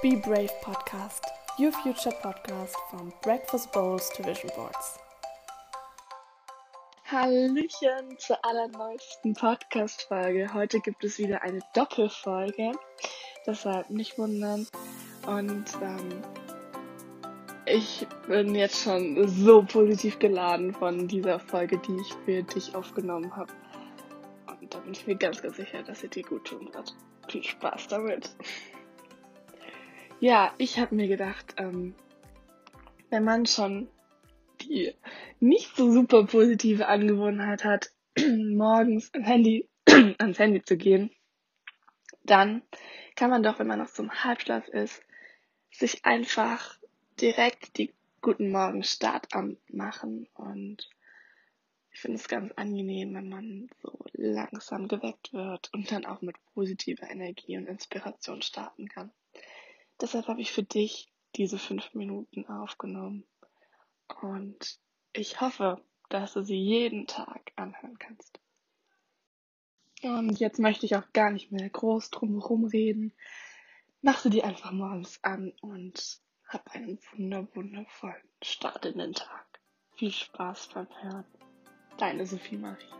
Be Brave Podcast, your future podcast from Breakfast Bowls to Vision Boards. Hallöchen zur allerneuesten Podcast-Folge. Heute gibt es wieder eine Doppelfolge, deshalb nicht wundern. Und ähm, ich bin jetzt schon so positiv geladen von dieser Folge, die ich für dich aufgenommen habe. Und da bin ich mir ganz, ganz sicher, dass sie dir gut tun wird. Viel Spaß damit. Ja, ich habe mir gedacht, ähm, wenn man schon die nicht so super positive Angewohnheit hat, morgens ans Handy, ans Handy zu gehen, dann kann man doch, wenn man noch zum Halbschlaf ist, sich einfach direkt die Guten Morgen Start anmachen und ich finde es ganz angenehm, wenn man so langsam geweckt wird und dann auch mit positiver Energie und Inspiration starten kann. Deshalb habe ich für dich diese fünf Minuten aufgenommen und ich hoffe, dass du sie jeden Tag anhören kannst. Und jetzt möchte ich auch gar nicht mehr groß drumherum reden. Mach sie dir einfach morgens an und hab einen wunder wundervollen Start in den Tag. Viel Spaß beim Hören. Deine Sophie Marie.